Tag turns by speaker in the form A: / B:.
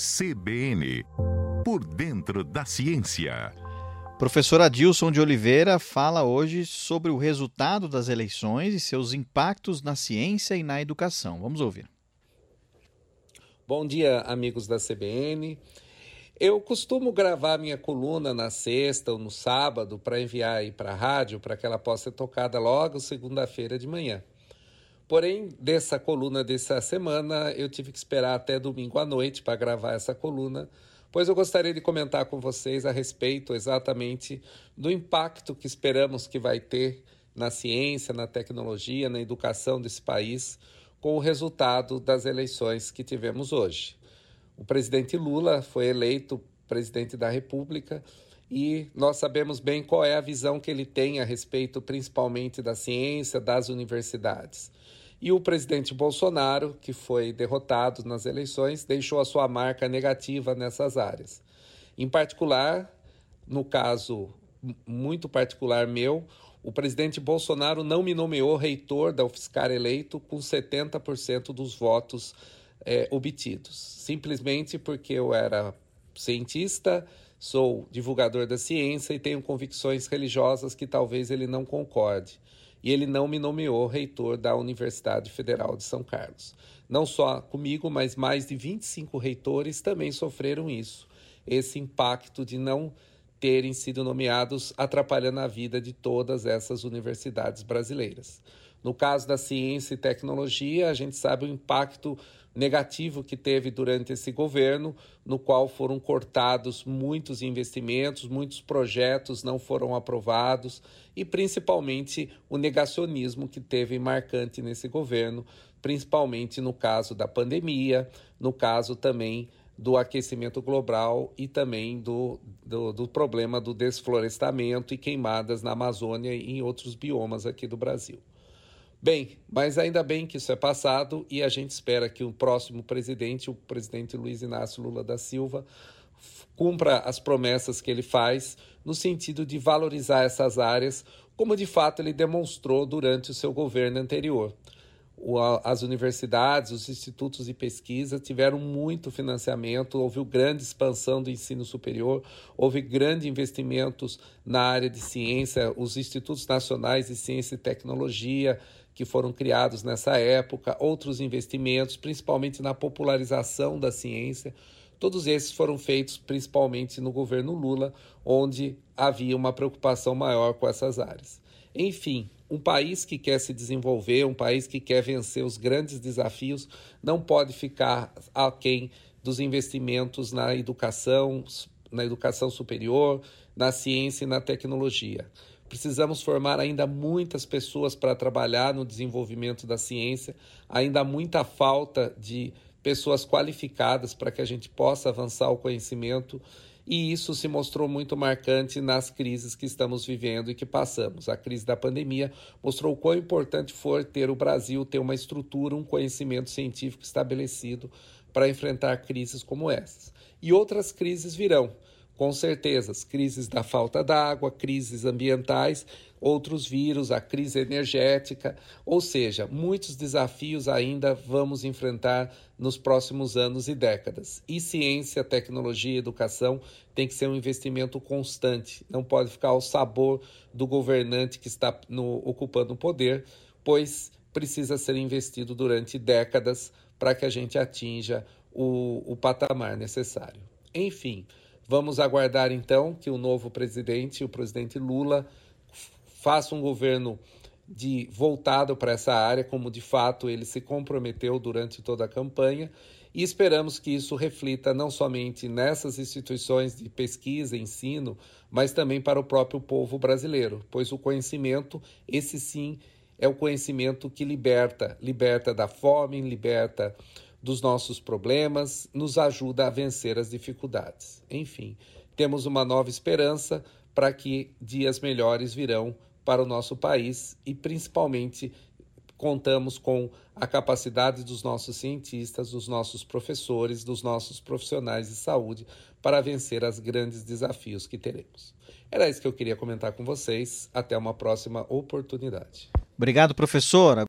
A: CBN Por Dentro da Ciência.
B: Professor Adilson de Oliveira fala hoje sobre o resultado das eleições e seus impactos na ciência e na educação. Vamos ouvir.
C: Bom dia, amigos da CBN. Eu costumo gravar minha coluna na sexta ou no sábado para enviar aí para a rádio para que ela possa ser tocada logo segunda-feira de manhã. Porém, dessa coluna dessa semana, eu tive que esperar até domingo à noite para gravar essa coluna, pois eu gostaria de comentar com vocês a respeito exatamente do impacto que esperamos que vai ter na ciência, na tecnologia, na educação desse país com o resultado das eleições que tivemos hoje. O presidente Lula foi eleito presidente da República e nós sabemos bem qual é a visão que ele tem a respeito principalmente da ciência, das universidades. E o presidente Bolsonaro, que foi derrotado nas eleições, deixou a sua marca negativa nessas áreas. Em particular, no caso muito particular meu, o presidente Bolsonaro não me nomeou reitor da UFSCar eleito com 70% dos votos é, obtidos, simplesmente porque eu era cientista, sou divulgador da ciência e tenho convicções religiosas que talvez ele não concorde e ele não me nomeou reitor da Universidade Federal de São Carlos. Não só comigo, mas mais de 25 reitores também sofreram isso. Esse impacto de não terem sido nomeados atrapalhando a vida de todas essas universidades brasileiras. No caso da ciência e tecnologia, a gente sabe o impacto negativo que teve durante esse governo, no qual foram cortados muitos investimentos, muitos projetos não foram aprovados e principalmente o negacionismo que teve marcante nesse governo, principalmente no caso da pandemia, no caso também do aquecimento global e também do, do, do, problema do desflorestamento e queimadas na Amazônia e em outros biomas aqui do Brasil. Bem, mas ainda bem que isso é passado e a gente espera que o próximo presidente, o presidente Luiz Inácio Lula da Silva, cumpra as promessas que ele faz no sentido de valorizar essas áreas, como de fato ele demonstrou durante o seu governo anterior. As universidades, os institutos de pesquisa tiveram muito financiamento, houve grande expansão do ensino superior, houve grandes investimentos na área de ciência, os institutos nacionais de ciência e tecnologia, que foram criados nessa época, outros investimentos, principalmente na popularização da ciência. Todos esses foram feitos principalmente no governo Lula, onde havia uma preocupação maior com essas áreas. Enfim, um país que quer se desenvolver, um país que quer vencer os grandes desafios, não pode ficar aquém dos investimentos na educação, na educação superior, na ciência e na tecnologia. Precisamos formar ainda muitas pessoas para trabalhar no desenvolvimento da ciência, ainda há muita falta de pessoas qualificadas para que a gente possa avançar o conhecimento, e isso se mostrou muito marcante nas crises que estamos vivendo e que passamos. A crise da pandemia mostrou o quão importante foi ter o Brasil ter uma estrutura, um conhecimento científico estabelecido para enfrentar crises como essas. E outras crises virão com certeza, as crises da falta d'água, crises ambientais, outros vírus, a crise energética, ou seja, muitos desafios ainda vamos enfrentar nos próximos anos e décadas. E ciência, tecnologia e educação tem que ser um investimento constante, não pode ficar ao sabor do governante que está no, ocupando o poder, pois precisa ser investido durante décadas para que a gente atinja o, o patamar necessário. Enfim, Vamos aguardar então que o novo presidente, o presidente Lula, faça um governo de voltado para essa área, como de fato ele se comprometeu durante toda a campanha, e esperamos que isso reflita não somente nessas instituições de pesquisa ensino, mas também para o próprio povo brasileiro, pois o conhecimento, esse sim, é o conhecimento que liberta, liberta da fome, liberta dos nossos problemas, nos ajuda a vencer as dificuldades. Enfim, temos uma nova esperança para que dias melhores virão para o nosso país e principalmente contamos com a capacidade dos nossos cientistas, dos nossos professores, dos nossos profissionais de saúde para vencer os grandes desafios que teremos. Era isso que eu queria comentar com vocês. Até uma próxima oportunidade.
B: Obrigado, professora.